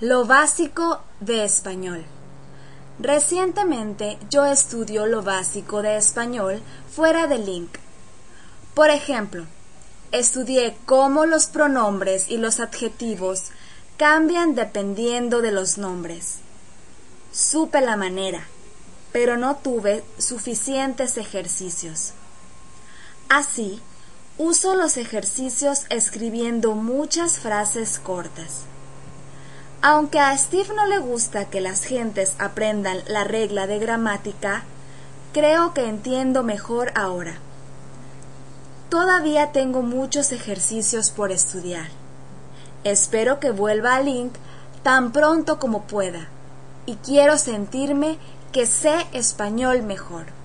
Lo básico de español. Recientemente yo estudio lo básico de español fuera de Link. Por ejemplo, estudié cómo los pronombres y los adjetivos cambian dependiendo de los nombres. Supe la manera, pero no tuve suficientes ejercicios. Así, uso los ejercicios escribiendo muchas frases cortas. Aunque a Steve no le gusta que las gentes aprendan la regla de gramática, creo que entiendo mejor ahora. Todavía tengo muchos ejercicios por estudiar. Espero que vuelva a Link tan pronto como pueda y quiero sentirme que sé español mejor.